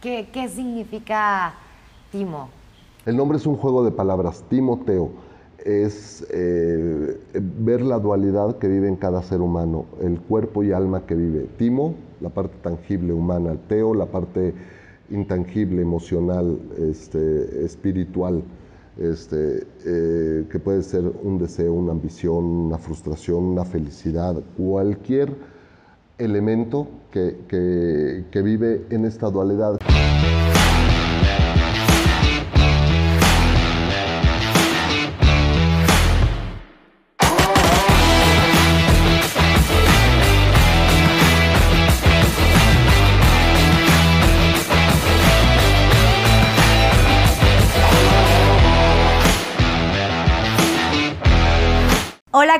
¿Qué, significa Timo? El nombre es un juego de palabras, Timoteo. Es eh, ver la dualidad que vive en cada ser humano, el cuerpo y alma que vive. Timo, la parte tangible humana, Teo, la parte intangible, emocional, este, espiritual, este, eh, que puede ser un deseo, una ambición, una frustración, una felicidad, cualquier elemento que, que, que vive en esta dualidad.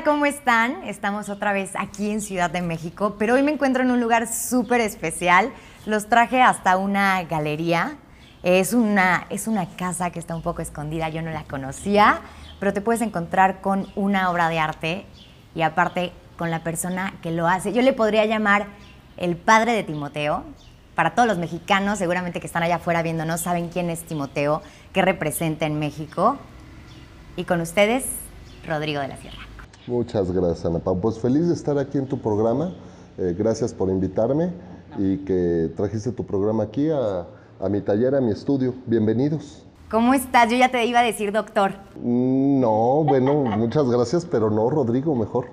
¿Cómo están? Estamos otra vez aquí en Ciudad de México, pero hoy me encuentro en un lugar súper especial. Los traje hasta una galería. Es una, es una casa que está un poco escondida, yo no la conocía, pero te puedes encontrar con una obra de arte y aparte con la persona que lo hace. Yo le podría llamar el padre de Timoteo. Para todos los mexicanos, seguramente que están allá afuera viéndonos, saben quién es Timoteo, qué representa en México. Y con ustedes, Rodrigo de la Sierra. Muchas gracias, Ana Pau. Pues feliz de estar aquí en tu programa. Eh, gracias por invitarme y que trajiste tu programa aquí a, a, mi taller, a mi estudio. Bienvenidos. ¿Cómo estás? Yo ya te iba a decir doctor. Mm, No, bueno, muchas gracias, pero no, Rodrigo, mejor.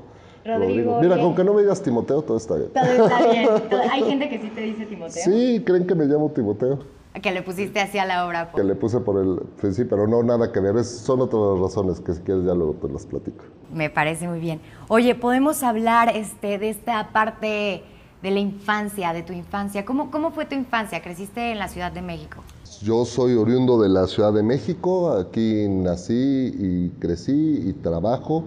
Rodrigo, Mira, ¿qué? con que no me digas Timoteo, todo está bien. Todo está bien. Hay gente que sí te dice Timoteo. Sí, creen que me llamo Timoteo, Que le pusiste así a la obra. que le puse por el sí, pero no, nada que ver. Es- son otras razones que si quieres ya luego te las platico. Me parece muy bien. Oye, podemos hablar este, de esta parte de la infancia, de tu infancia. ¿Cómo, ¿Cómo fue tu infancia? ¿Creciste en la Ciudad de México? Yo soy oriundo de la Ciudad de México, aquí nací y crecí y trabajo.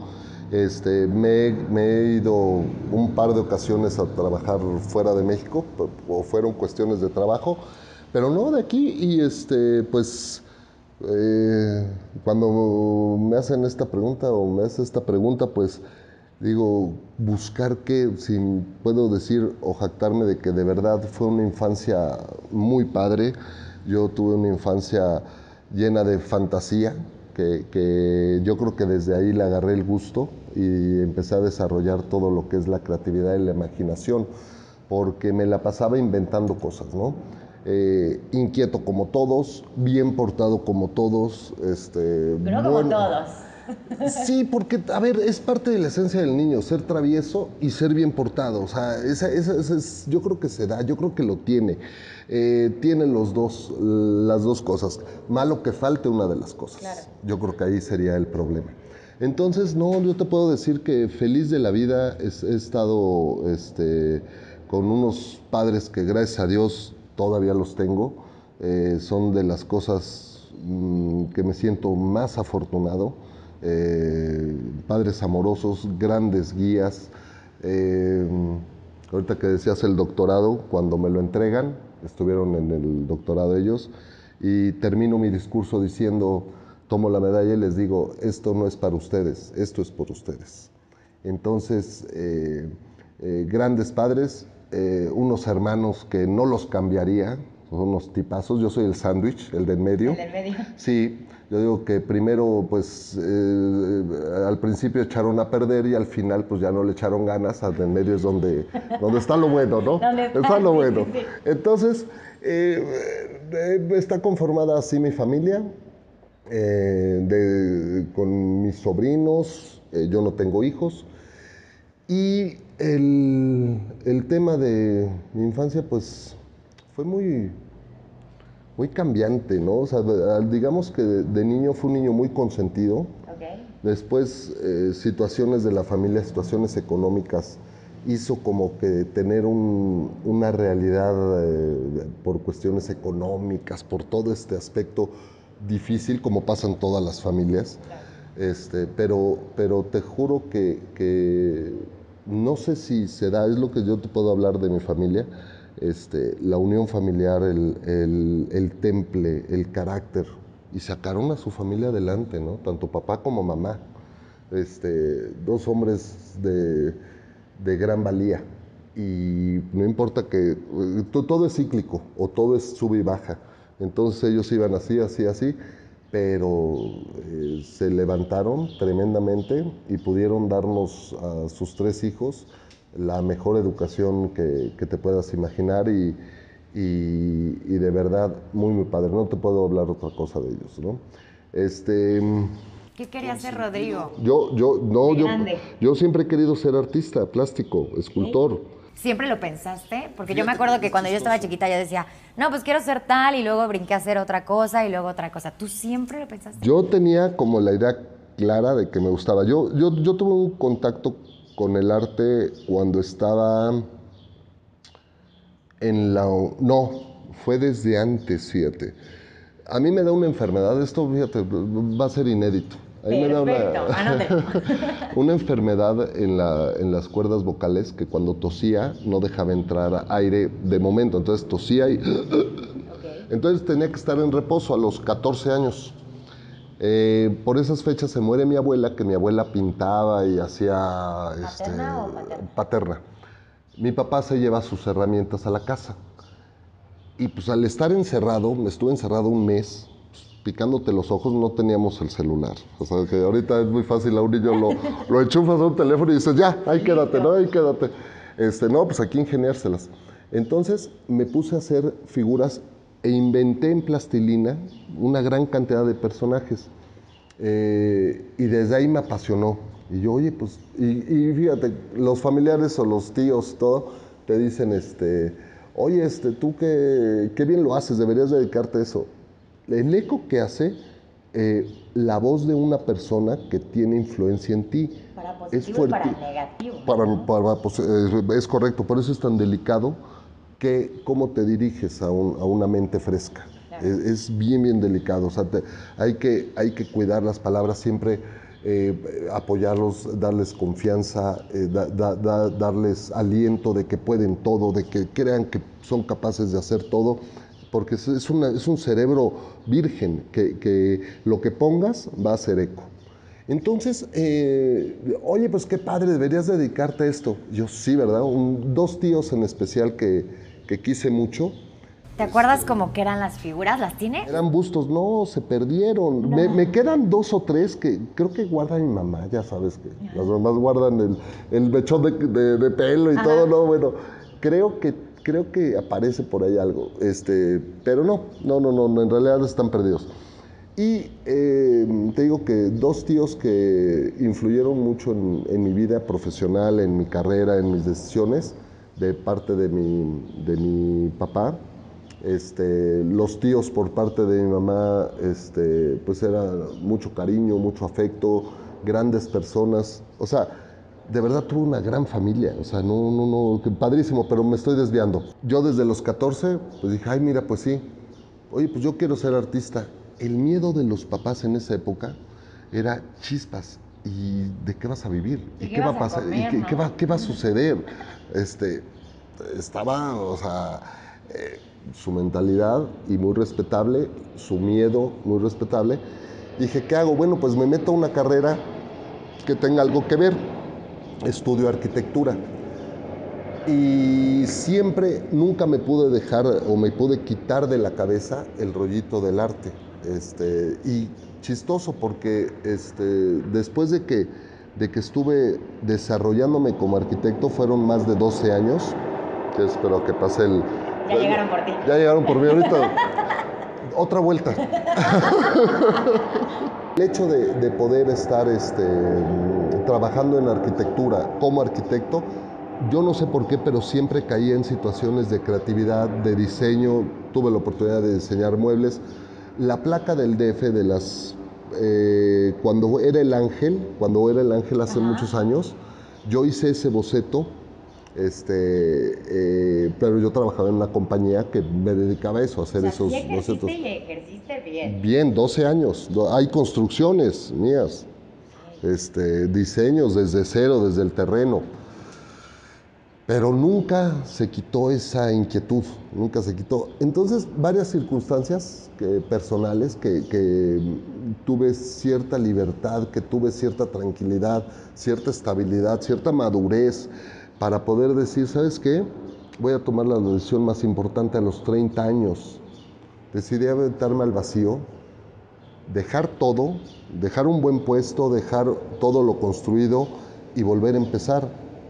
Este, me, me he ido un par de ocasiones a trabajar fuera de México, o fueron cuestiones de trabajo, pero no de aquí. Y este, pues, eh, cuando me hacen esta pregunta o me hace esta pregunta, pues digo, buscar qué, si puedo decir o jactarme de que de verdad fue una infancia muy padre. Yo tuve una infancia llena de fantasía, que, que yo creo que desde ahí le agarré el gusto y empecé a desarrollar todo lo que es la creatividad y la imaginación, porque me la pasaba inventando cosas, ¿no? Eh, inquieto como todos, bien portado como todos, este, bueno- todos. Sí, porque, a ver, es parte de la esencia del niño, ser travieso y ser bien portado. O sea, esa, esa- esa es- yo creo que se da, yo creo que lo tiene. Eh, tiene los dos, las dos cosas. Malo que falte una de las cosas. Claro. Yo creo que ahí sería el problema. Entonces, no, yo te puedo decir que feliz de la vida es- he estado este, con unos padres que gracias a Dios todavía los tengo. Eh, son de las cosas mm, que me siento más afortunado. Eh, padres amorosos, grandes guías. Eh, ahorita que decías el doctorado, cuando me lo entregan, estuvieron en el doctorado ellos, y termino mi discurso diciendo, tomo la medalla y les digo, esto no es para ustedes, esto es por ustedes. Entonces, grandes padres, eh, unos hermanos que no los cambiaría, son unos tipazos, yo soy el sándwich, el de en medio. El del medio. Sí, yo digo que primero, pues, eh, al principio echaron a perder y al final, pues, ya no le echaron ganas. Al en medio es donde, donde está lo bueno, ¿no? Donde está, lo sí, bueno. sí, sí. Entonces, eh, está conformada así mi familia, de- con mis sobrinos, yo no tengo hijos. Y el, el tema de mi infancia, pues, fue muy, muy cambiante, ¿no? O sea, digamos que de, niño fue un niño muy consentido. Después, eh, situaciones de la familia, situaciones económicas, hizo como que tener un- una realidad eh, por cuestiones económicas, por todo este aspecto difícil, como pasa en todas las familias. Este, pero, pero te juro que, que no sé si se da, es lo que yo te puedo hablar de mi familia, este, la unión familiar, el, el- el temple, el carácter, y sacaron a su familia adelante, ¿no? Tanto papá como mamá. Este, dos hombres de, de gran valía. y no importa que eh, todo es cíclico o todo es sube y baja. Entonces ellos iban así, así, así, pero eh, se levantaron tremendamente y pudieron darnos a sus tres hijos la mejor educación que, te puedas imaginar y, y, de verdad muy, muy padre. No te puedo hablar otra cosa de ellos, ¿no? Este, ¿Qué quería hacer Rodrigo? Yo, yo, no, yo, yo siempre he querido ser artista, plástico, escultor. ¿Siempre lo pensaste? Porque yo me acuerdo que cuando yo estaba chiquita yo decía, no, pues quiero ser tal y luego brinqué a hacer otra cosa y luego otra cosa. ¿Tú siempre lo pensaste? Yo tenía como la idea clara de que me gustaba. Yo, yo, yo tuve un contacto con el arte cuando estaba en la... No, fue desde antes, fíjate. A mí me da una enfermedad, esto, fíjate, va a ser inédito. una, enfermedad en, las cuerdas vocales que cuando tosía no dejaba entrar aire de momento. Entonces tosía y... Entonces tenía que estar en reposo a los 14 años. Eh, por esas fechas se muere mi abuela, que mi abuela pintaba y hacía... ¿Paterna este, o paterna? paterna? Mi papá se lleva sus herramientas a la casa. Y pues al estar encerrado, me estuve encerrado un mes, picándote los ojos, no teníamos el celular. O sea, que ahorita es muy fácil, a un niño lo, lo enchufas a un teléfono y dices, ya, ahí quédate, ¿no? Ahí quédate. Este, no, pues aquí ingeniárselas. Entonces me puse a hacer figuras e inventé en plastilina una gran cantidad de personajes. Eh, y desde ahí me apasionó. Y yo, oye, pues, y, y, fíjate, los familiares o los tíos, todo, te dicen, este, oye, este, tú qué, qué bien lo haces, deberías dedicarte a eso el eco que hace eh, la voz de una persona que tiene influencia en ti. Para positivo es y para negativo. Pues, es, correcto, por eso es tan delicado que cómo te diriges a, una mente fresca. Es, bien, bien delicado. O sea, hay, que, hay que cuidar las palabras siempre. Eh, apoyarlos, darles confianza, eh, darles aliento de que pueden todo, de que crean que son capaces de hacer todo porque es, es un cerebro virgen, que, lo que pongas va a ser eco. Entonces, eh, oye, pues qué padre, deberías dedicarte a esto. Yo sí, ¿verdad? dos tíos en especial que, quise mucho. ¿Te acuerdas como que eran las figuras? ¿Las tiene? Eran bustos, no, se perdieron. Me, quedan dos o tres que creo que guarda mi mamá, ya sabes que las mamás guardan el, el mechón de, pelo y todo, ¿no? Bueno, creo que creo que aparece por ahí algo, este, pero no, no, no, no, en realidad están perdidos. Y em, te digo que dos tíos que influyeron mucho en, mi vida profesional, en mi carrera, en mis decisiones, de parte de mi, de mi papá, este, los tíos por parte de mi mamá, este, pues era mucho cariño, mucho afecto, grandes personas, o sea, de verdad tuve una gran familia, o sea, no, no, no, padrísimo, pero me estoy desviando. Yo desde los 14, pues dije, ay, mira, pues sí, oye, pues yo quiero ser artista. El miedo de los papás en esa época era chispas. ¿Y de qué vas a vivir? ¿Y, qué, va a pasar? ¿Y qué, va, qué, va, a suceder? Este, estaba, o sea, eh, su mentalidad y muy respetable, su miedo muy respetable. Dije, ¿qué hago? Bueno, pues me meto a una carrera que tenga algo que ver estudio arquitectura. Y siempre, nunca me pude dejar o me pude quitar de la cabeza el rollito del arte. Este, y chistoso porque este, después de que, de que estuve desarrollándome como arquitecto, fueron más de 12 años, que espero que pase el... Ya llegaron por ti. Ya llegaron por mí ahorita. Otra vuelta. el hecho de, de poder estar este, trabajando en arquitectura como arquitecto, yo no sé por qué, pero siempre caía en situaciones de creatividad, de diseño. Tuve la oportunidad de diseñar muebles. La placa del DF de las... Eh, cuando era el ángel, cuando era el ángel hace muchos años, yo hice ese boceto, este, eh, pero yo trabajaba en una compañía que me dedicaba a eso, a hacer esos bocetos. Y ejerciste bien. Bien, 12 años. Hay construcciones mías este, diseños desde cero, desde el terreno. Pero nunca se quitó esa inquietud, nunca se quitó. Entonces, varias circunstancias personales que, tuve cierta libertad, que tuve cierta tranquilidad, cierta estabilidad, cierta madurez, para poder decir, ¿sabes qué? Voy a tomar la decisión más importante a los 30 años. Decidí aventarme al vacío, dejar todo, dejar un buen puesto, dejar todo lo construido y volver a empezar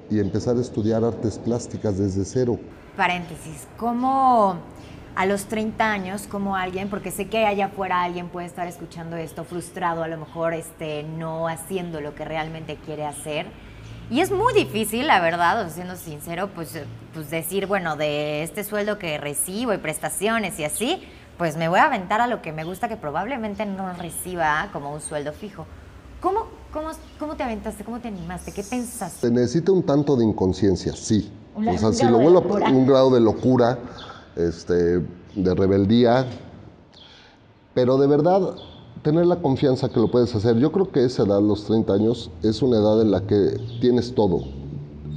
y empezar a estudiar artes plásticas desde cero. Paréntesis, ¿cómo a los 30 años, como alguien, porque sé que allá afuera alguien puede estar escuchando esto frustrado, a lo mejor este, no haciendo lo que realmente quiere hacer? Y es muy difícil, la verdad, siendo sincero, pues, pues decir, bueno, de este sueldo que recibo y prestaciones y así, pues me voy a aventar a lo que me gusta, que probablemente no reciba como un sueldo fijo. ¿Cómo, cómo, cómo te aventaste? ¿Cómo te animaste? ¿Qué pensaste? Se necesita un tanto de inconsciencia, sí. o sea, si lo vuelvo a un grado de locura, este, de rebeldía, pero de verdad tener la confianza que lo puedes hacer. Yo creo que esa edad, los 30 años, es una edad en la que tienes todo.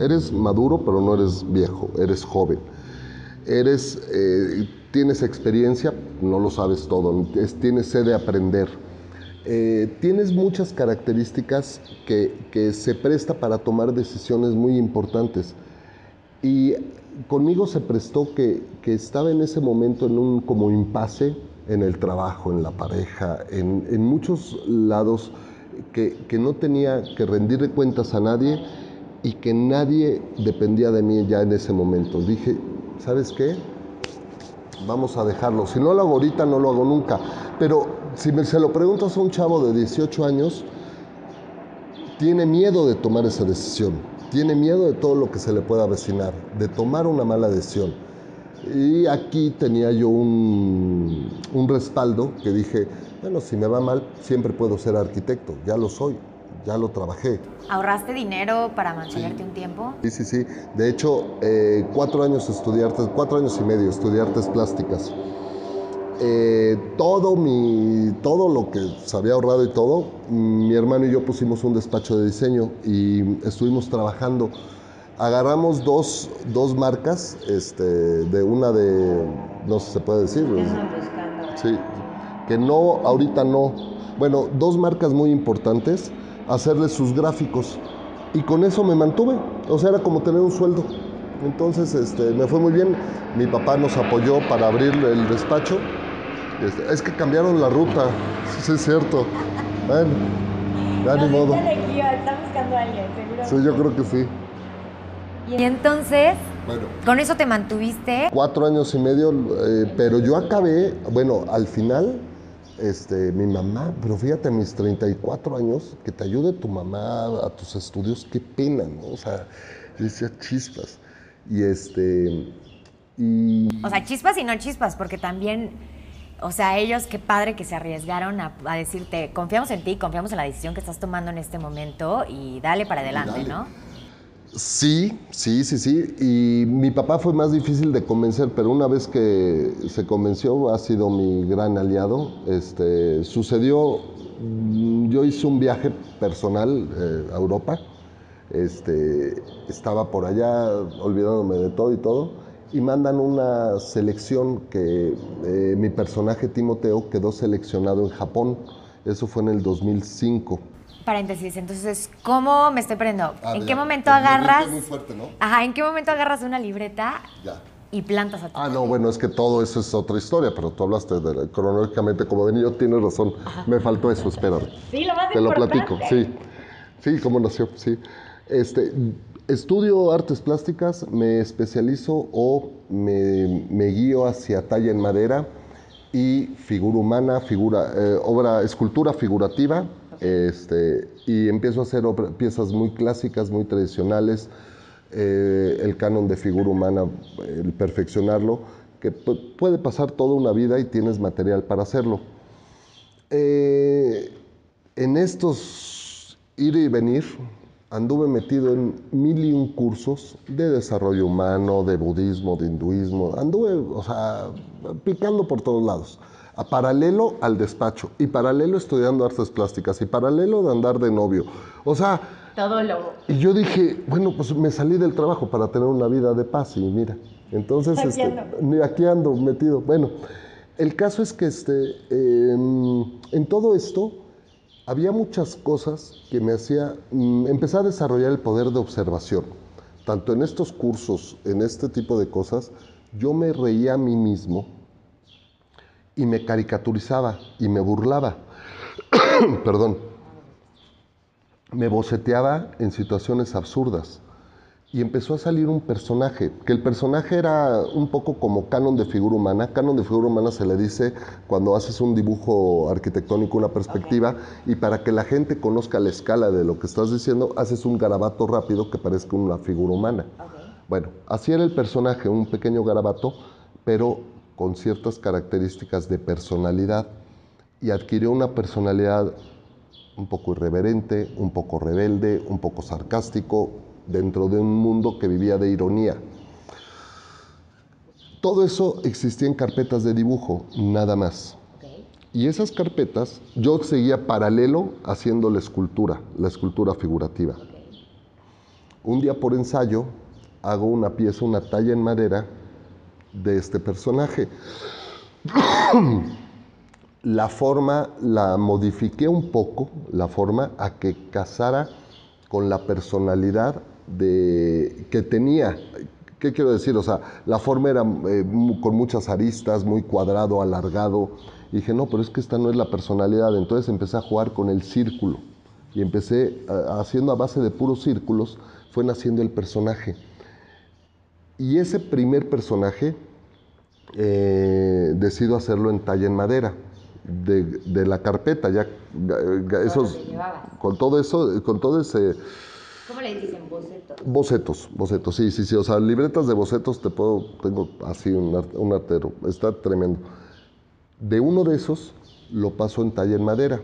Eres maduro, pero no eres viejo, eres joven. Eres, eh, tienes experiencia, no lo sabes todo, tienes sed de aprender. Eh, tienes muchas características que, que se presta para tomar decisiones muy importantes. Y conmigo se prestó que, que, estaba en ese momento en un como impasse en el trabajo, en la pareja, en, muchos lados que, que, no tenía que rendir cuentas a nadie y que nadie dependía de mí ya en ese momento. Dije, ¿sabes qué? Vamos a dejarlo. Si no lo hago ahorita, no lo hago nunca. Pero si me, se lo preguntas a un chavo de 18 años, tiene miedo de tomar esa decisión tiene miedo de todo lo que se le pueda avecinar, de tomar una mala decisión. Y aquí tenía yo un, un, respaldo que dije, bueno, si me va mal, siempre puedo ser arquitecto, ya lo soy, ya lo trabajé. ¿Ahorraste dinero para mantenerte un tiempo? Sí, sí, sí. De hecho, eh, cuatro años estudié artes, cuatro años y medio estudié artes plásticas. Eh, todo, mi, todo lo que se había ahorrado y todo, mi hermano y yo pusimos un despacho de diseño y estuvimos trabajando. Agarramos dos, dos marcas, este, de una de, no sé si se puede decir. Sí, que no, ahorita no. Bueno, dos marcas muy importantes, hacerles sus gráficos. Y con eso me mantuve. O sea, era como tener un sueldo. Entonces este, me fue muy bien. Mi papá nos apoyó para abrir el despacho este, es que cambiaron la ruta, sí es cierto. Bueno, ya ni modo. Está buscando a alguien, seguro. Sí, yo creo que sí. Y entonces, bueno, con eso te mantuviste. Cuatro años y medio, eh, pero yo acabé, bueno, al final, este, mi mamá, pero fíjate, a mis 34 años, que te ayude tu mamá a tus estudios, qué pena, ¿no? O sea, decía chispas. Y este. Y... O sea, chispas y no chispas, porque también o sea, ellos, qué padre que se arriesgaron a, decirte, confiamos en ti, confiamos en la decisión que estás tomando en este momento y dale para adelante, ¿no? Sí, sí, sí, sí. Y mi papá fue más difícil de convencer, pero una vez que se convenció, ha sido mi gran aliado. Este, sucedió, mm, yo hice un viaje personal eh, a Europa. Este, estaba por allá olvidándome de todo y todo y mandan una selección que eh, mi personaje Timoteo quedó seleccionado en Japón. Eso fue en el 2005. Paréntesis, entonces, ¿cómo me estoy perdiendo? ¿En qué momento agarras? Muy fuerte, ¿no? Ajá, ¿en qué momento agarras una libreta ya. y plantas a tu Ah, no, bueno, es que todo eso es otra historia, pero tú hablaste de, cronológicamente como de niño, tienes razón. Me faltó eso, espérame. Sí, lo más Te lo platico, sí. Sí, cómo nació, sí. Este, Estudio artes plásticas, me especializo o me, guío hacia talla en madera y figura humana, figura, eh, obra, escultura figurativa, este, y empiezo a hacer piezas muy clásicas, muy tradicionales, eh, el canon de figura humana, el perfeccionarlo, que puede pasar toda una vida y tienes material para hacerlo. Eh, en estos ir y venir, anduve metido en mil y un cursos de desarrollo humano, de budismo, de hinduismo, anduve, o sea, picando por todos lados. A paralelo al despacho, y paralelo estudiando artes plásticas, y paralelo de andar de novio. O sea... Todo lo... Y yo dije, bueno, pues me salí del trabajo para tener una vida de paz, y mira, entonces... Aquí, este, ando. aquí ando metido. Bueno, el caso es que este, em, en todo esto había muchas cosas que me hacía mm, empezar a desarrollar el poder de observación. tanto en estos cursos, en este tipo de cosas, yo me reía a mí mismo y me caricaturizaba y me burlaba. Perdón. Me boceteaba en situaciones absurdas y empezó a salir un personaje, que el personaje era un poco como canon de figura humana. Canon de figura humana se le dice cuando haces un dibujo arquitectónico, una perspectiva, y para que la gente conozca la escala de lo que estás diciendo, haces un garabato rápido que parezca una figura humana. Bueno, así era el personaje, un pequeño garabato, pero con ciertas características de personalidad, y adquirió una personalidad un poco irreverente, un poco rebelde, un poco sarcástico, dentro de un mundo que vivía de ironía. Todo eso existía en carpetas de dibujo, nada más. Y esas carpetas yo seguía paralelo haciendo la escultura, la escultura figurativa. Un día por ensayo hago una pieza, una talla en madera de este personaje. la forma la modifiqué un poco, la forma a que casara con la personalidad de, que tenía. ¿Qué quiero decir? O sea, la forma era eh, con muchas aristas, muy cuadrado, alargado. Y dije, no, pero es que esta no es la personalidad. Entonces empecé a jugar con el círculo. Y empecé haciendo a base de puros círculos, fue naciendo el personaje. Y ese primer personaje eh, decido hacerlo en talla en madera. De, la carpeta, ya, esos, con todo eso, con todo ese ¿Cómo le dicen? Bocetos. Bocetos, bocetos, sí, sí, sí. O sea, libretas de bocetos te puedo, tengo así un, un artero, está tremendo. De uno de esos lo paso en talla en madera.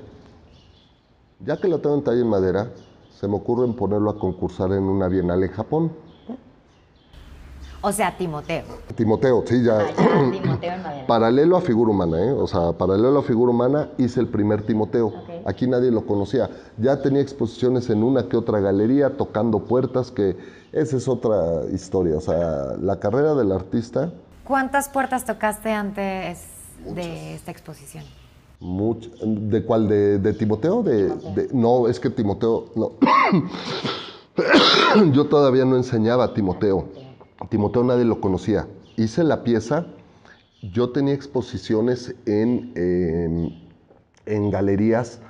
Ya que lo tengo en talla en madera, se me ocurre ponerlo a concursar en una bienal en Japón. O sea, Timoteo. Timoteo, sí, ya. Ah, Timoteo en Paralelo a figura humana, ¿eh? O sea, paralelo a figura humana hice el primer Timoteo. Aquí nadie lo conocía. Ya tenía exposiciones en una que otra galería, tocando puertas, que esa es otra historia. O sea, la carrera del artista. ¿Cuántas puertas tocaste antes de esta exposición? Much, ¿De cuál? ¿De, Timoteo? De, no, es que Timoteo, no. Yo todavía no enseñaba a Timoteo. Timoteo nadie lo conocía. Hice la pieza, yo tenía exposiciones en, en, galerías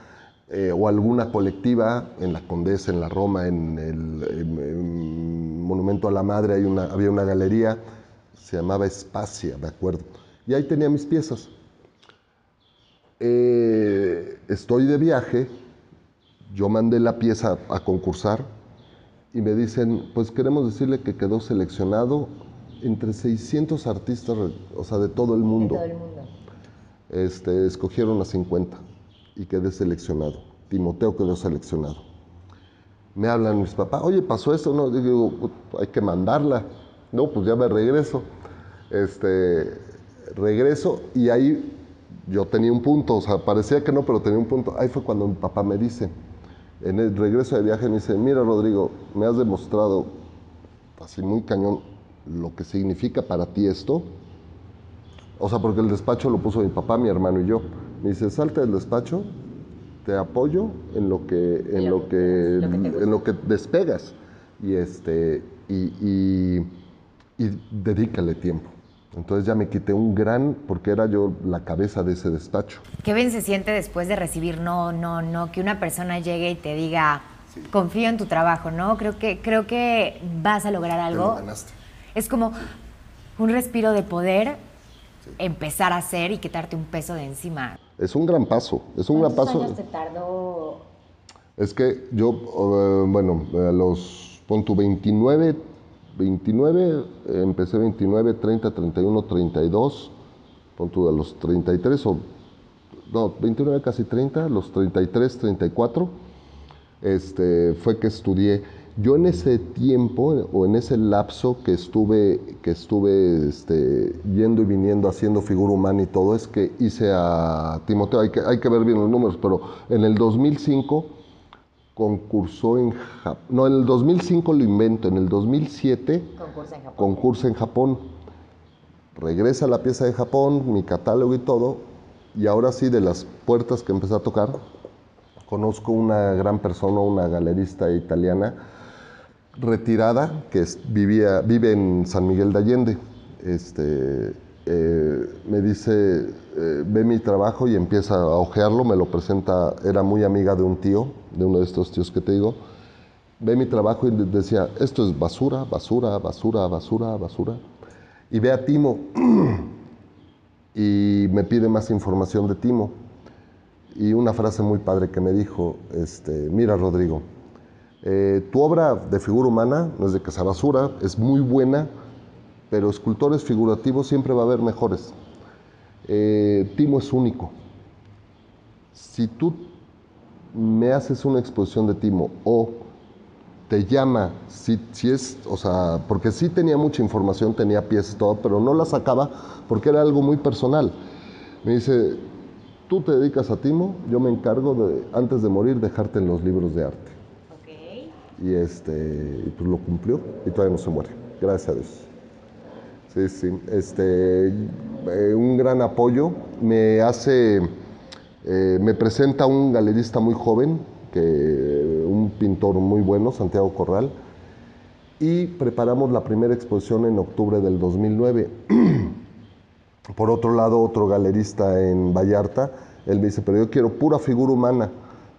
eh, o alguna colectiva, en la Condesa, en la Roma, en el Monumento a la Madre había una galería, se llamaba Espacia, me acuerdo. Y ahí tenía mis piezas. Eh, estoy de viaje, yo mandé la pieza a concursar, y me dicen, pues queremos decirle que quedó seleccionado entre 600 artistas, o sea, de todo el mundo. De todo el mundo. Este, escogieron a 50 y quedé seleccionado. Timoteo quedó seleccionado. Me hablan mis papás, oye, pasó esto, no, digo, hay que mandarla. No, pues ya me regreso. Este, regreso y ahí yo tenía un punto, o sea, parecía que no, pero tenía un punto. Ahí fue cuando mi papá me dice, en el regreso de viaje me dice, mira Rodrigo, me has demostrado así muy cañón lo que significa para ti esto. O sea, porque el despacho lo puso mi papá, mi hermano y yo. Me dice, salte del despacho, te apoyo en lo que, en lo que, en lo que despegas y este y, y dedícale tiempo. Entonces ya me quité un gran, porque era yo la cabeza de ese despacho. ¿Qué bien se siente después de recibir no, no, no, que una persona llegue y te diga, confío en tu trabajo, ¿no? Creo que, creo que vas a lograr algo. Es como un respiro de poder empezar a hacer y quitarte un peso de encima. Es un gran paso, es un gran paso. años te tardó? Es que yo, eh, bueno, a los, pon 29, 29, empecé 29, 30, 31, 32, pon tú a los 33 o, no, 29 casi 30, los 33, 34, este, fue que estudié. Yo en ese tiempo o en ese lapso que estuve, que estuve este, yendo y viniendo haciendo figura humana y todo, es que hice a Timoteo, hay que, hay que ver bien los números, pero en el 2005 concursó en Japón. No, en el 2005 lo invento, en el 2007 concursa en Japón. Concursa en Japón. Regresa la pieza de Japón, mi catálogo y todo, y ahora sí, de las puertas que empecé a tocar, conozco una gran persona, una galerista italiana, retirada que vivía, vive en San Miguel de Allende. Este, eh, me dice, eh, ve mi trabajo y empieza a ojearlo, me lo presenta, era muy amiga de un tío, de uno de estos tíos que te digo, ve mi trabajo y decía, esto es basura, basura, basura, basura, basura. Y ve a Timo y me pide más información de Timo. Y una frase muy padre que me dijo, este, mira Rodrigo, eh, tu obra de figura humana no es de sea basura, es muy buena, pero escultores figurativos siempre va a haber mejores. Eh, Timo es único. Si tú me haces una exposición de Timo o te llama, si, si es, o sea, porque sí tenía mucha información, tenía piezas y todo, pero no la sacaba porque era algo muy personal. Me dice, tú te dedicas a Timo, yo me encargo de, antes de morir, dejarte en los libros de arte. Okay. Y este, pues lo cumplió y todavía no se muere, gracias a Dios. Sí, sí, este, eh, un gran apoyo. Me hace, eh, me presenta un galerista muy joven, un pintor muy bueno, Santiago Corral, y preparamos la primera exposición en octubre del 2009. Por otro lado, otro galerista en Vallarta, él me dice, pero yo quiero pura figura humana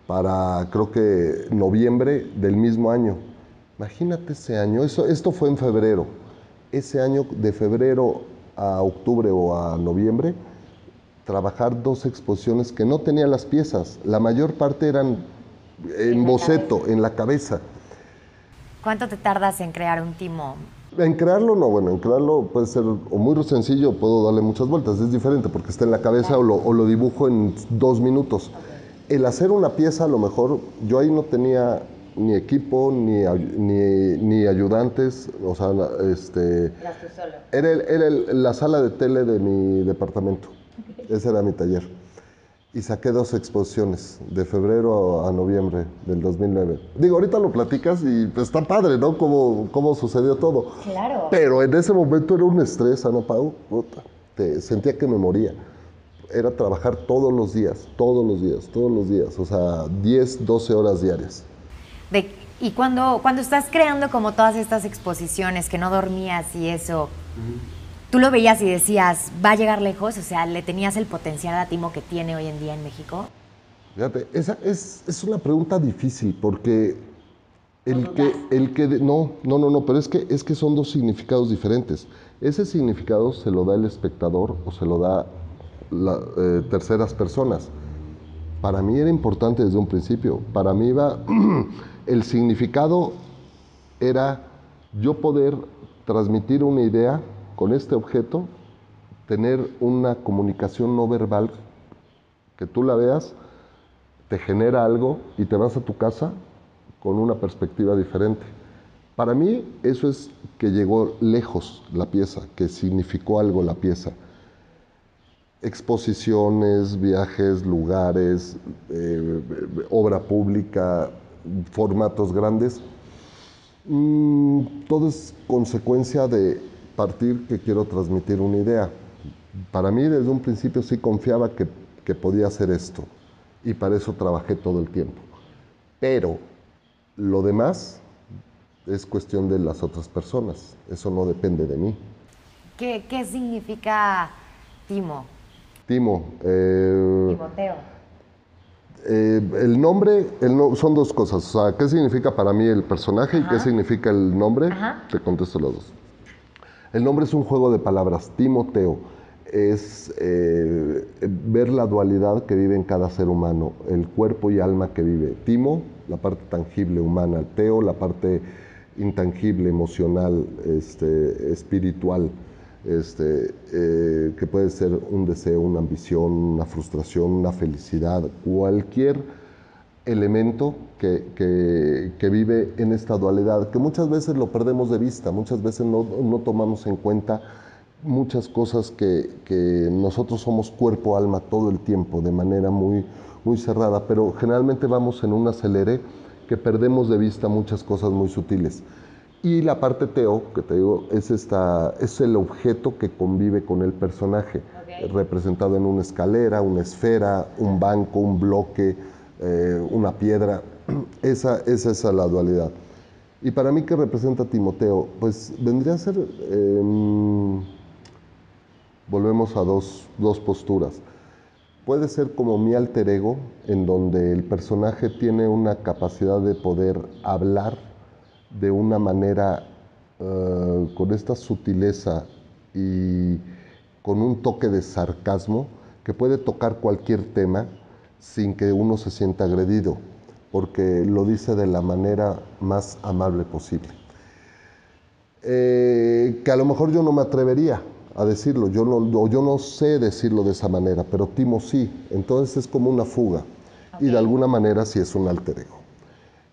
para, creo que, noviembre del mismo año. Imagínate ese año, eso, esto fue en febrero. Ese año, de febrero a octubre o a noviembre, trabajar dos exposiciones que no tenían las piezas. La mayor parte eran en, boceto, en la cabeza. ¿Cuánto te tardas en crear un timo? En crearlo no, bueno, en crearlo puede ser o muy sencillo, puedo darle muchas vueltas, es diferente porque está en la cabeza o, lo, dibujo en dos minutos. El hacer una pieza, a lo mejor, yo ahí no tenía ni equipo, ni, ni, ayudantes, o sea, este... Era, era la sala de tele de mi departamento, ese era mi taller y saqué dos exposiciones de febrero a, noviembre del 2009. Digo, ahorita lo platicas y pues, está padre, ¿no? Cómo, cómo sucedió todo. Claro. Pero en ese momento era un estrés, Ana Pau. te, sentía que me moría. Era trabajar todos los días, todos los días, todos los días. O sea, 10, 12 horas diarias. De, y cuando, cuando estás creando como todas estas exposiciones, que no dormías y eso tú lo veías y decías, va a llegar lejos, o sea, le tenías el potencial a Timo que tiene hoy en día en México? Fíjate, esa es, es una pregunta difícil porque el que, el que no, no, no, no, pero es que, es que son dos significados diferentes. Ese significado se lo da el espectador o se lo da la, eh, terceras personas. Para mí era importante desde un principio. Para mí iba, el significado era yo poder transmitir una idea con este objeto tener una comunicación no verbal que tú la veas, te genera algo y te vas a tu casa con una perspectiva diferente. Para mí eso es que llegó lejos la pieza, que significó algo la pieza. Exposiciones, viajes, lugares, eh, obra pública, formatos grandes, mm, todo es consecuencia de partir que quiero transmitir una idea. Para mí desde un principio sí confiaba que, que podía hacer esto y para eso trabajé todo el tiempo. Pero lo demás es cuestión de las otras personas, eso no depende de mí. ¿Qué, qué significa Timo? Timo. Eh, Timoteo. Eh, el nombre el son dos cosas. O sea, ¿qué significa para mí el personaje y qué significa el nombre? Te contesto los dos. El nombre es un juego de palabras, Timoteo. Es eh, ver la dualidad que vive en cada ser humano, el cuerpo y alma que vive. Timo, la parte tangible humana, Teo, la parte intangible, emocional, este, espiritual, este, eh, que puede ser un deseo, una ambición, una frustración, una felicidad, cualquier elemento que, vive en esta dualidad, que muchas veces lo perdemos de vista, muchas veces no, tomamos en cuenta muchas cosas que, nosotros somos cuerpo, alma todo el tiempo, de manera muy, muy cerrada, pero generalmente vamos en un acelere que perdemos de vista muchas cosas muy sutiles. Y la parte teo, que te digo, es, esta, es el objeto que convive con el personaje, representado en una escalera, una esfera, un banco, un bloque, eh, una piedra. Esa, esa es la dualidad. ¿Y para mí qué representa Timoteo? Pues vendría a ser, em, volvemos a dos, dos posturas. Puede ser como mi alter ego, en donde el personaje tiene una capacidad de poder hablar de una manera eh, con esta sutileza y con un toque de sarcasmo que puede tocar cualquier tema sin que uno se sienta agredido, porque lo dice de la manera más amable posible. Eh, que a lo mejor yo no me atrevería a decirlo, yo no, yo no sé decirlo de esa manera, pero Timo sí, entonces es como una fuga y de alguna manera sí es un alter ego.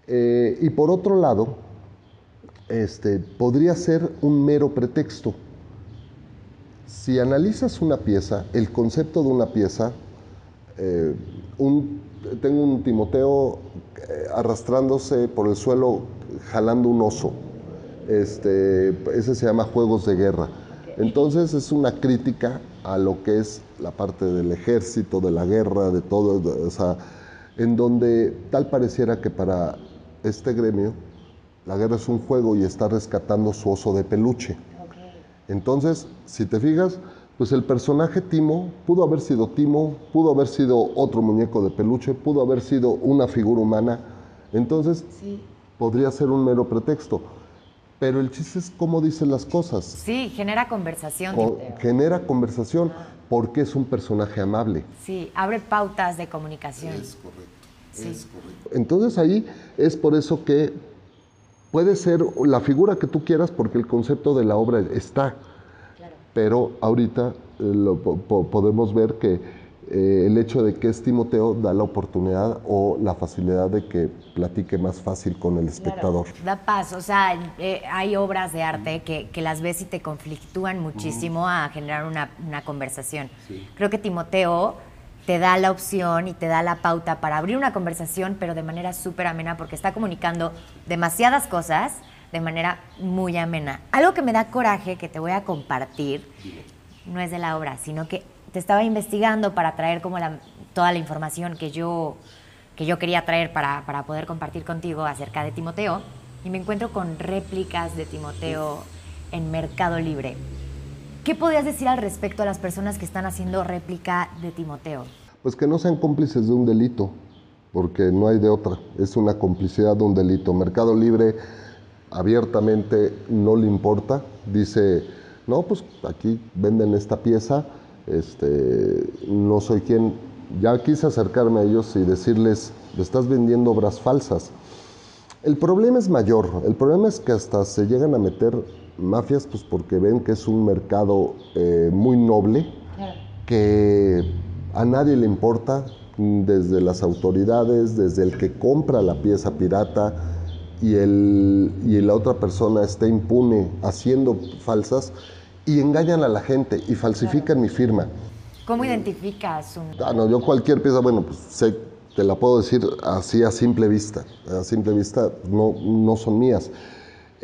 Eh, y por otro lado, este, podría ser un mero pretexto. Si analizas una pieza, el concepto de una pieza, eh, tengo un Timoteo eh, arrastrándose por el suelo jalando un oso. Este, ese se llama Juegos de Guerra. Entonces es una crítica a lo que es la parte del ejército, de la guerra, de todo, o en donde tal pareciera que para este gremio la guerra es un juego y está rescatando su oso de peluche. Entonces, si te fijas, pues el personaje Timo pudo haber sido Timo, pudo haber sido otro muñeco de peluche, pudo haber sido una figura humana. Entonces, podría ser un mero pretexto. Pero el chiste es cómo dicen las cosas. Sí, genera conversación. genera conversación porque es un personaje amable. Sí, abre pautas de comunicación. Es correcto. Es correcto. Entonces ahí es por eso que Puede ser la figura que tú quieras porque el concepto de la obra está, pero ahorita eh, podemos ver que eh, el hecho de que es Timoteo da la oportunidad o la facilidad de que platique más fácil con el espectador. Da paz, o sea, eh, hay obras de arte que, las ves y te conflictúan muchísimo a generar una, conversación. Creo que Timoteo te da la opción y te da la pauta para abrir una conversación, pero de manera súper amena, porque está comunicando demasiadas cosas de manera muy amena. Algo que me da coraje, que te voy a compartir, no es de la obra, sino que te estaba investigando para traer como toda la información que yo, que yo quería traer para, para poder compartir contigo acerca de Timoteo, y me encuentro con réplicas de Timoteo en Mercado Libre. ¿Qué podrías decir al respecto a las personas que están haciendo réplica de Timoteo? Pues que no sean cómplices de un delito, porque no hay de otra. Es una complicidad de un delito. Mercado Libre abiertamente no le importa. Dice, no, pues aquí venden esta pieza, este, no soy quien. Ya quise acercarme a ellos y decirles, le estás vendiendo obras falsas. El problema es mayor, el problema es que hasta se llegan a meter mafias, pues porque ven que es un mercado eh, muy noble, que a nadie le importa, desde las autoridades, desde el que compra la pieza pirata y, el, y la otra persona está impune haciendo falsas y engañan a la gente y falsifican mi firma. ¿Cómo identificas un...? Ah, no, yo cualquier pieza, bueno, pues sé, te la puedo decir así a simple vista. A simple vista no, no son mías.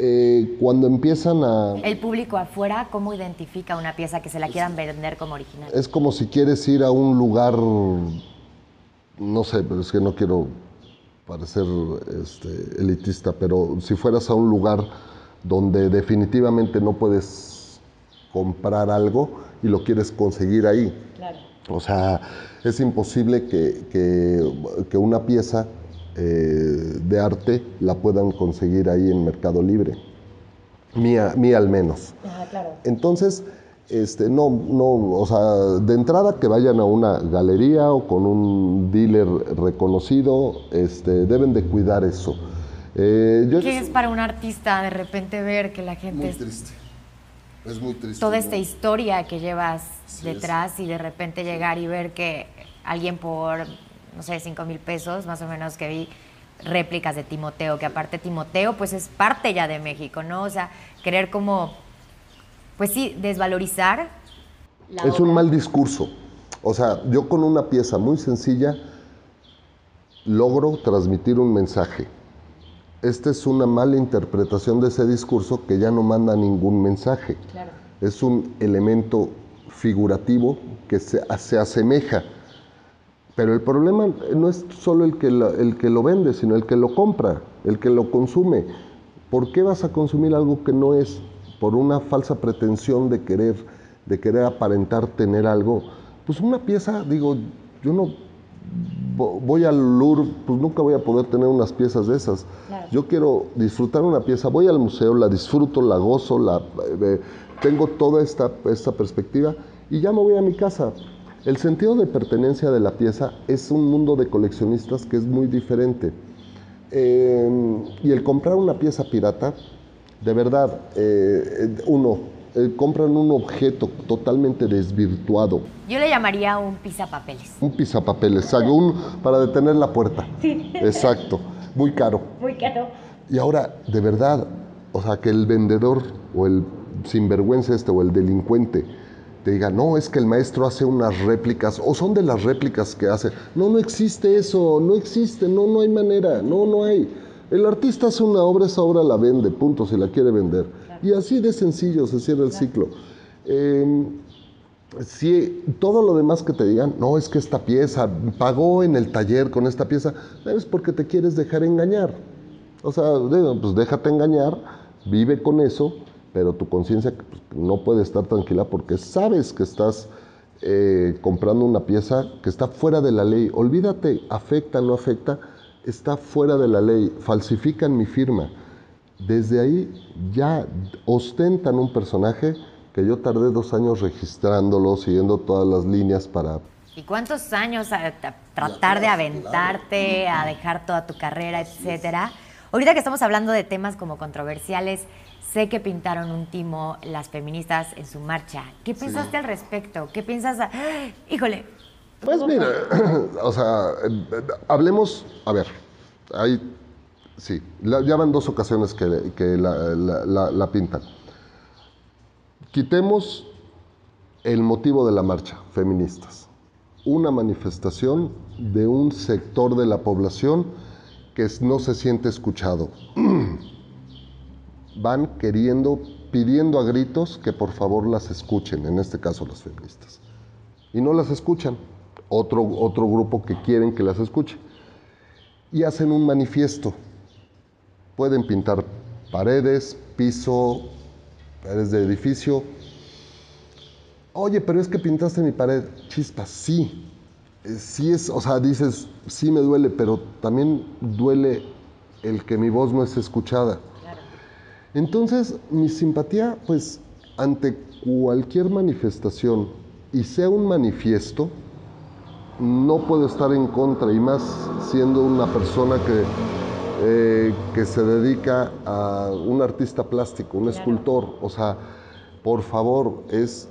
Eh, cuando empiezan a... El público afuera, ¿cómo identifica una pieza que se la quieran vender como original? Es como si quieres ir a un lugar, no sé, pero es que no quiero parecer este, elitista, pero si fueras a un lugar donde definitivamente no puedes comprar algo y lo quieres conseguir ahí. Claro. O sea, es imposible que, que una pieza eh, de arte la puedan conseguir ahí en Mercado Libre. Mía, mía al menos. Entonces, este, no, no, o sea, de entrada que vayan a una galería o con un dealer reconocido, este, deben de cuidar eso. Eh, ¿Qué es para un artista de repente ver que la gente... Muy triste. Es muy triste. Toda esta historia que llevas detrás y de repente llegar y ver que alguien por no sé, 5 mil pesos, más o menos que vi réplicas de Timoteo, que aparte Timoteo pues es parte ya de México, ¿no? O sea, querer como, pues sí, desvalorizar. es un mal discurso. O sea, yo con una pieza muy sencilla logro transmitir un mensaje. Esta es una mala interpretación de ese discurso que ya no manda ningún mensaje. Es un elemento figurativo que se, se asemeja pero el problema no es solo el que, lo, el que lo vende, sino el que lo compra, el que lo consume. ¿Por qué vas a consumir algo que no es? Por una falsa pretensión de querer, de querer aparentar tener algo. Pues una pieza, digo, yo no voy al Louvre, pues nunca voy a poder tener unas piezas de esas. Yo quiero disfrutar una pieza, voy al museo, la disfruto, la gozo, la, eh, tengo toda esta, esta perspectiva y ya me voy a mi casa. El sentido de pertenencia de la pieza es un mundo de coleccionistas que es muy diferente. Em, y el comprar una pieza pirata, de verdad, eh, uno, eh, compran un objeto totalmente desvirtuado. Yo le llamaría un pisapapeles. Un pisapapeles, un para detener la puerta. Sí. Exacto, muy caro. Muy caro. Y ahora, de verdad, o sea, que el vendedor o el sinvergüenza este o el delincuente te diga, no, es que el maestro hace unas réplicas, o son de las réplicas que hace. No, no existe eso, no existe, no, no hay manera, no, no hay. El artista hace una obra, esa obra la vende, punto, si la quiere vender. Y así de sencillo se cierra el ciclo. Em, si todo lo demás que te digan, no, es que esta pieza pagó en el taller con esta pieza, es porque te quieres dejar engañar. O sea, pues déjate engañar, vive con eso pero tu conciencia pues, no puede estar tranquila porque sabes que estás eh, comprando una pieza que está fuera de la ley. Olvídate, afecta, no afecta, está fuera de la ley, falsifican mi firma. Desde ahí ya ostentan un personaje que yo tardé dos años registrándolo, siguiendo todas las líneas para... ¿Y cuántos años a, tratar de aventarte, a dejar toda tu carrera, etcétera? Ahorita que estamos hablando de temas como controversiales, Sé que pintaron un timo las feministas en su marcha. ¿Qué pensaste al respecto? ¿Qué piensas? Híjole. Pues mira, o sea, hablemos, a ver, hay, sí, ya van dos ocasiones que, la, pintan. Quitemos el motivo de la marcha, feministas. Una manifestación de un sector de la población que no se siente escuchado. van queriendo, pidiendo a gritos que por favor las escuchen, en este caso las feministas. Y no las escuchan, otro, otro grupo que quieren que las escuche. Y hacen un manifiesto. Pueden pintar paredes, piso, paredes de edificio. Oye, pero es que pintaste mi pared. Chispa, sí. Eh, sí es, o sea, dices, sí me duele, pero también duele el que mi voz no es escuchada. Entonces, mi simpatía, pues, ante cualquier manifestación y sea un manifiesto, no puedo estar en contra, y más siendo una persona que, eh, que se dedica a un artista plástico, un escultor. O sea, por favor, es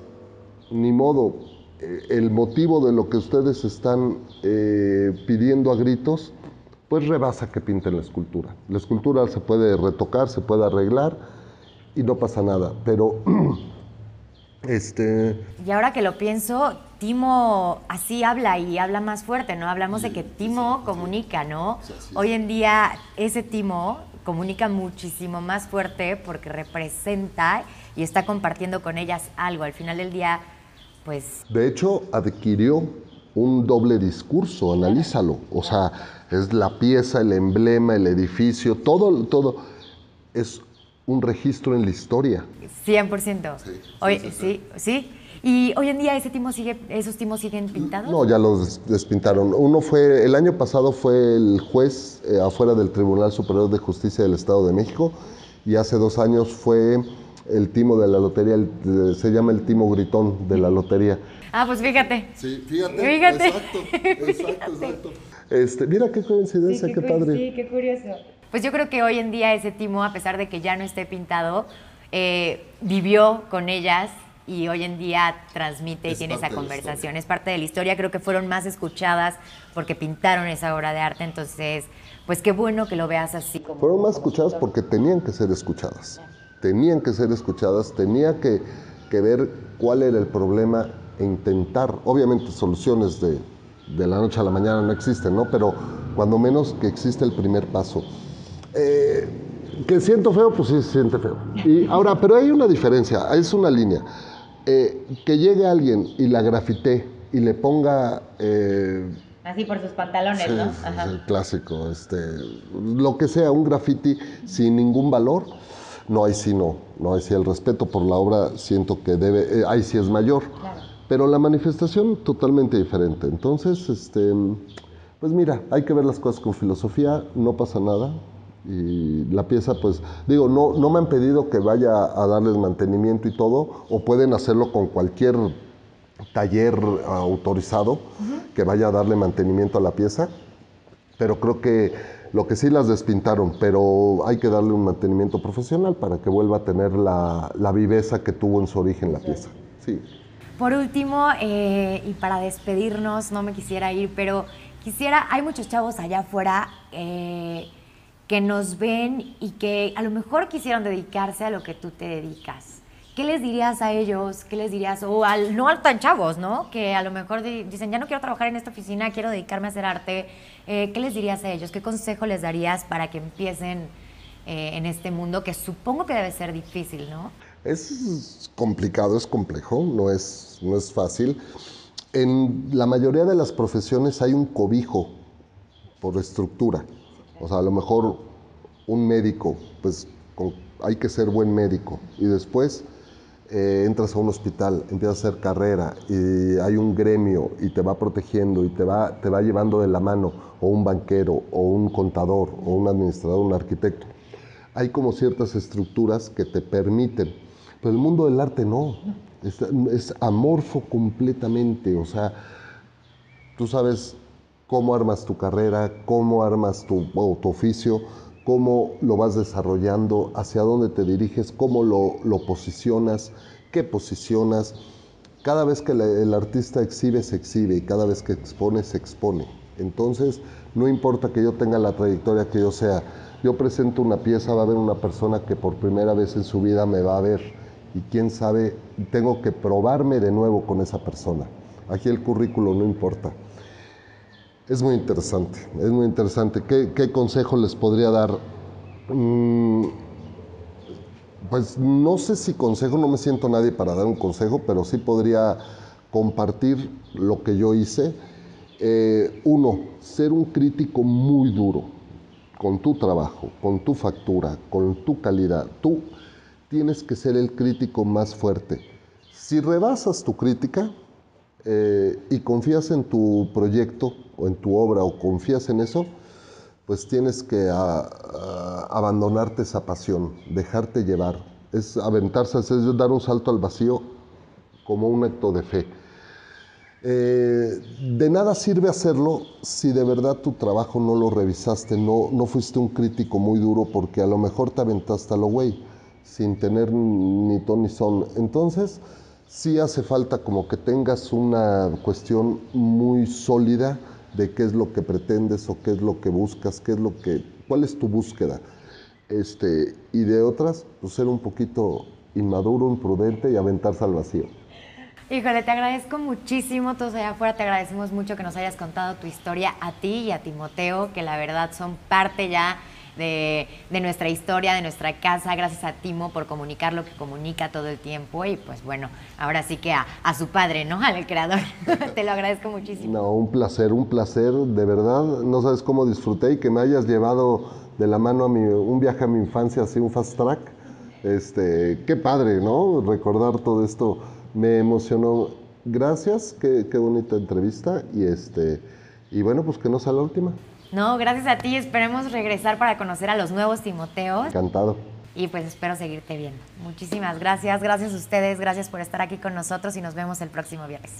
ni modo. Eh, el motivo de lo que ustedes están eh, pidiendo a gritos pues rebasa que pinten la escultura. La escultura se puede retocar, se puede arreglar y no pasa nada, pero este... Y ahora que lo pienso, Timo así habla y habla más fuerte, ¿no? Hablamos de que Timo comunica, ¿no? Hoy en día ese Timo comunica muchísimo más fuerte porque representa y está compartiendo con ellas algo. Al final del día, pues... De hecho, adquirió un doble discurso, analízalo. O sea, es la pieza, el emblema, el edificio, todo, todo es un registro en la historia. 100%. Sí, sí, sí, ¿Y hoy en día ese timo sigue, esos timos siguen pintados? No, ya los despintaron. Uno fue, el año pasado fue el juez eh, afuera del Tribunal Superior de Justicia del Estado de México y hace dos años fue el timo de la lotería, se llama el timo gritón de la lotería. Ah, pues fíjate. Sí, fíjate. Fíjate. Exacto, exacto, exacto. Este, mira qué coincidencia, qué, padre. Sí, qué curioso. Pues yo creo que hoy en día ese timo, a pesar de que ya no esté pintado, eh, vivió con ellas y hoy en día transmite y tiene esa conversación. Es parte de la historia, creo que fueron más escuchadas porque pintaron esa obra de arte, entonces, pues qué bueno que lo veas así. Como fueron más escuchadas porque tenían que ser escuchadas, tenían que ser escuchadas, tenía que, que ver cuál era el problema e intentar, obviamente soluciones de, de, la noche a la mañana no existen, ¿no? Pero cuando menos que existe el primer paso. Eh, que siento feo, pues sí se siente feo. Y ahora, pero hay una diferencia, es una línea. Eh, que llegue alguien y la grafite y le ponga... Eh, Así por sus pantalones, ¿no? Ajá. Es el clásico. Este, lo que sea, un graffiti sin ningún valor, no hay sí no. No hay sí el respeto por la obra, siento que debe, eh, ahí sí es mayor. Claro. Pero la manifestación totalmente diferente. Entonces, este, pues mira, hay que ver las cosas con filosofía, no pasa nada. Y la pieza, pues, digo, no, no me han pedido que vaya a darles mantenimiento y todo, o pueden hacerlo con cualquier taller autorizado que vaya a darle mantenimiento a la pieza. Pero creo que lo que sí las despintaron, pero hay que darle un mantenimiento profesional para que vuelva a tener la, la viveza que tuvo en su origen la pieza. Sí. Por último, eh, y para despedirnos, no me quisiera ir, pero quisiera, hay muchos chavos allá afuera eh, que nos ven y que a lo mejor quisieran dedicarse a lo que tú te dedicas. ¿Qué les dirías a ellos? ¿Qué les dirías? O al, no al tan chavos, ¿no? Que a lo mejor dicen, ya no quiero trabajar en esta oficina, quiero dedicarme a hacer arte. Eh, ¿Qué les dirías a ellos? ¿Qué consejo les darías para que empiecen en este mundo que supongo que debe ser difícil, ¿no? Es complicado, es complejo, no es, no es fácil. En la mayoría de las profesiones hay un cobijo por estructura. O sea, a lo mejor un médico, pues hay que ser buen médico. Y después eh, entras a un hospital, empiezas a hacer carrera y hay un gremio y te va protegiendo y te va, te va llevando de la mano, o un banquero, o un contador, o un administrador, un arquitecto. Hay como ciertas estructuras que te permiten pero el mundo del arte no, es, amorfo completamente, o sea, tú sabes cómo armas tu carrera, cómo armas tu, tu oficio, cómo lo vas desarrollando, hacia dónde te diriges, cómo lo, lo posicionas, qué posicionas. Cada vez que el artista exhibe, se exhibe y cada vez que expone, se expone. Entonces, no importa que yo tenga la trayectoria que yo sea, yo presento una pieza, va a haber una persona que por primera vez en su vida me va a ver y quién sabe, tengo que probarme de nuevo con esa persona. Aquí el currículo no importa. Es muy interesante, es muy interesante. ¿Qué, consejo les podría dar? Mm, pues no sé si consejo, no me siento nadie para dar un consejo, pero sí podría compartir lo que yo hice. Eh, uno, ser un crítico muy duro con tu trabajo, con tu factura, con tu calidad. Tú tienes que ser el crítico más fuerte. Si rebasas tu crítica eh, y confías en tu proyecto o en tu obra o confías en eso, pues tienes que abandonarte esa pasión, dejarte llevar. Es aventarse, es dar un salto al vacío como un acto de fe. Eh, de nada sirve hacerlo si de verdad tu trabajo no lo revisaste, no, no fuiste un crítico muy duro porque a lo mejor te aventaste a lo güey sin tener ni ton ni son. Entonces, sí hace falta como que tengas una cuestión muy sólida de qué es lo que pretendes o qué es lo que buscas, qué es lo que, cuál es tu búsqueda. Este, y de otras, pues ser un poquito inmaduro, imprudente y aventarse al vacío. Híjole, te agradezco muchísimo, todos allá afuera te agradecemos mucho que nos hayas contado tu historia a ti y a Timoteo, que la verdad son parte ya de, nuestra historia, de nuestra casa. Gracias a Timo por comunicar lo que comunica todo el tiempo y pues bueno, ahora sí que a, su padre, ¿no? Al creador. Te lo agradezco muchísimo. No, un placer, un placer, de verdad. No sabes cómo disfruté y que me hayas llevado de la mano a mi, un viaje a mi infancia, así un fast track. Este, qué padre, ¿no? Recordar todo esto me emocionó. Gracias, qué, qué bonita entrevista y este y bueno, pues que no sea la última. No, gracias a ti. Esperemos regresar para conocer a los nuevos Timoteos. Encantado. Y pues espero seguirte bien. Muchísimas gracias. Gracias a ustedes. Gracias por estar aquí con nosotros y nos vemos el próximo viernes.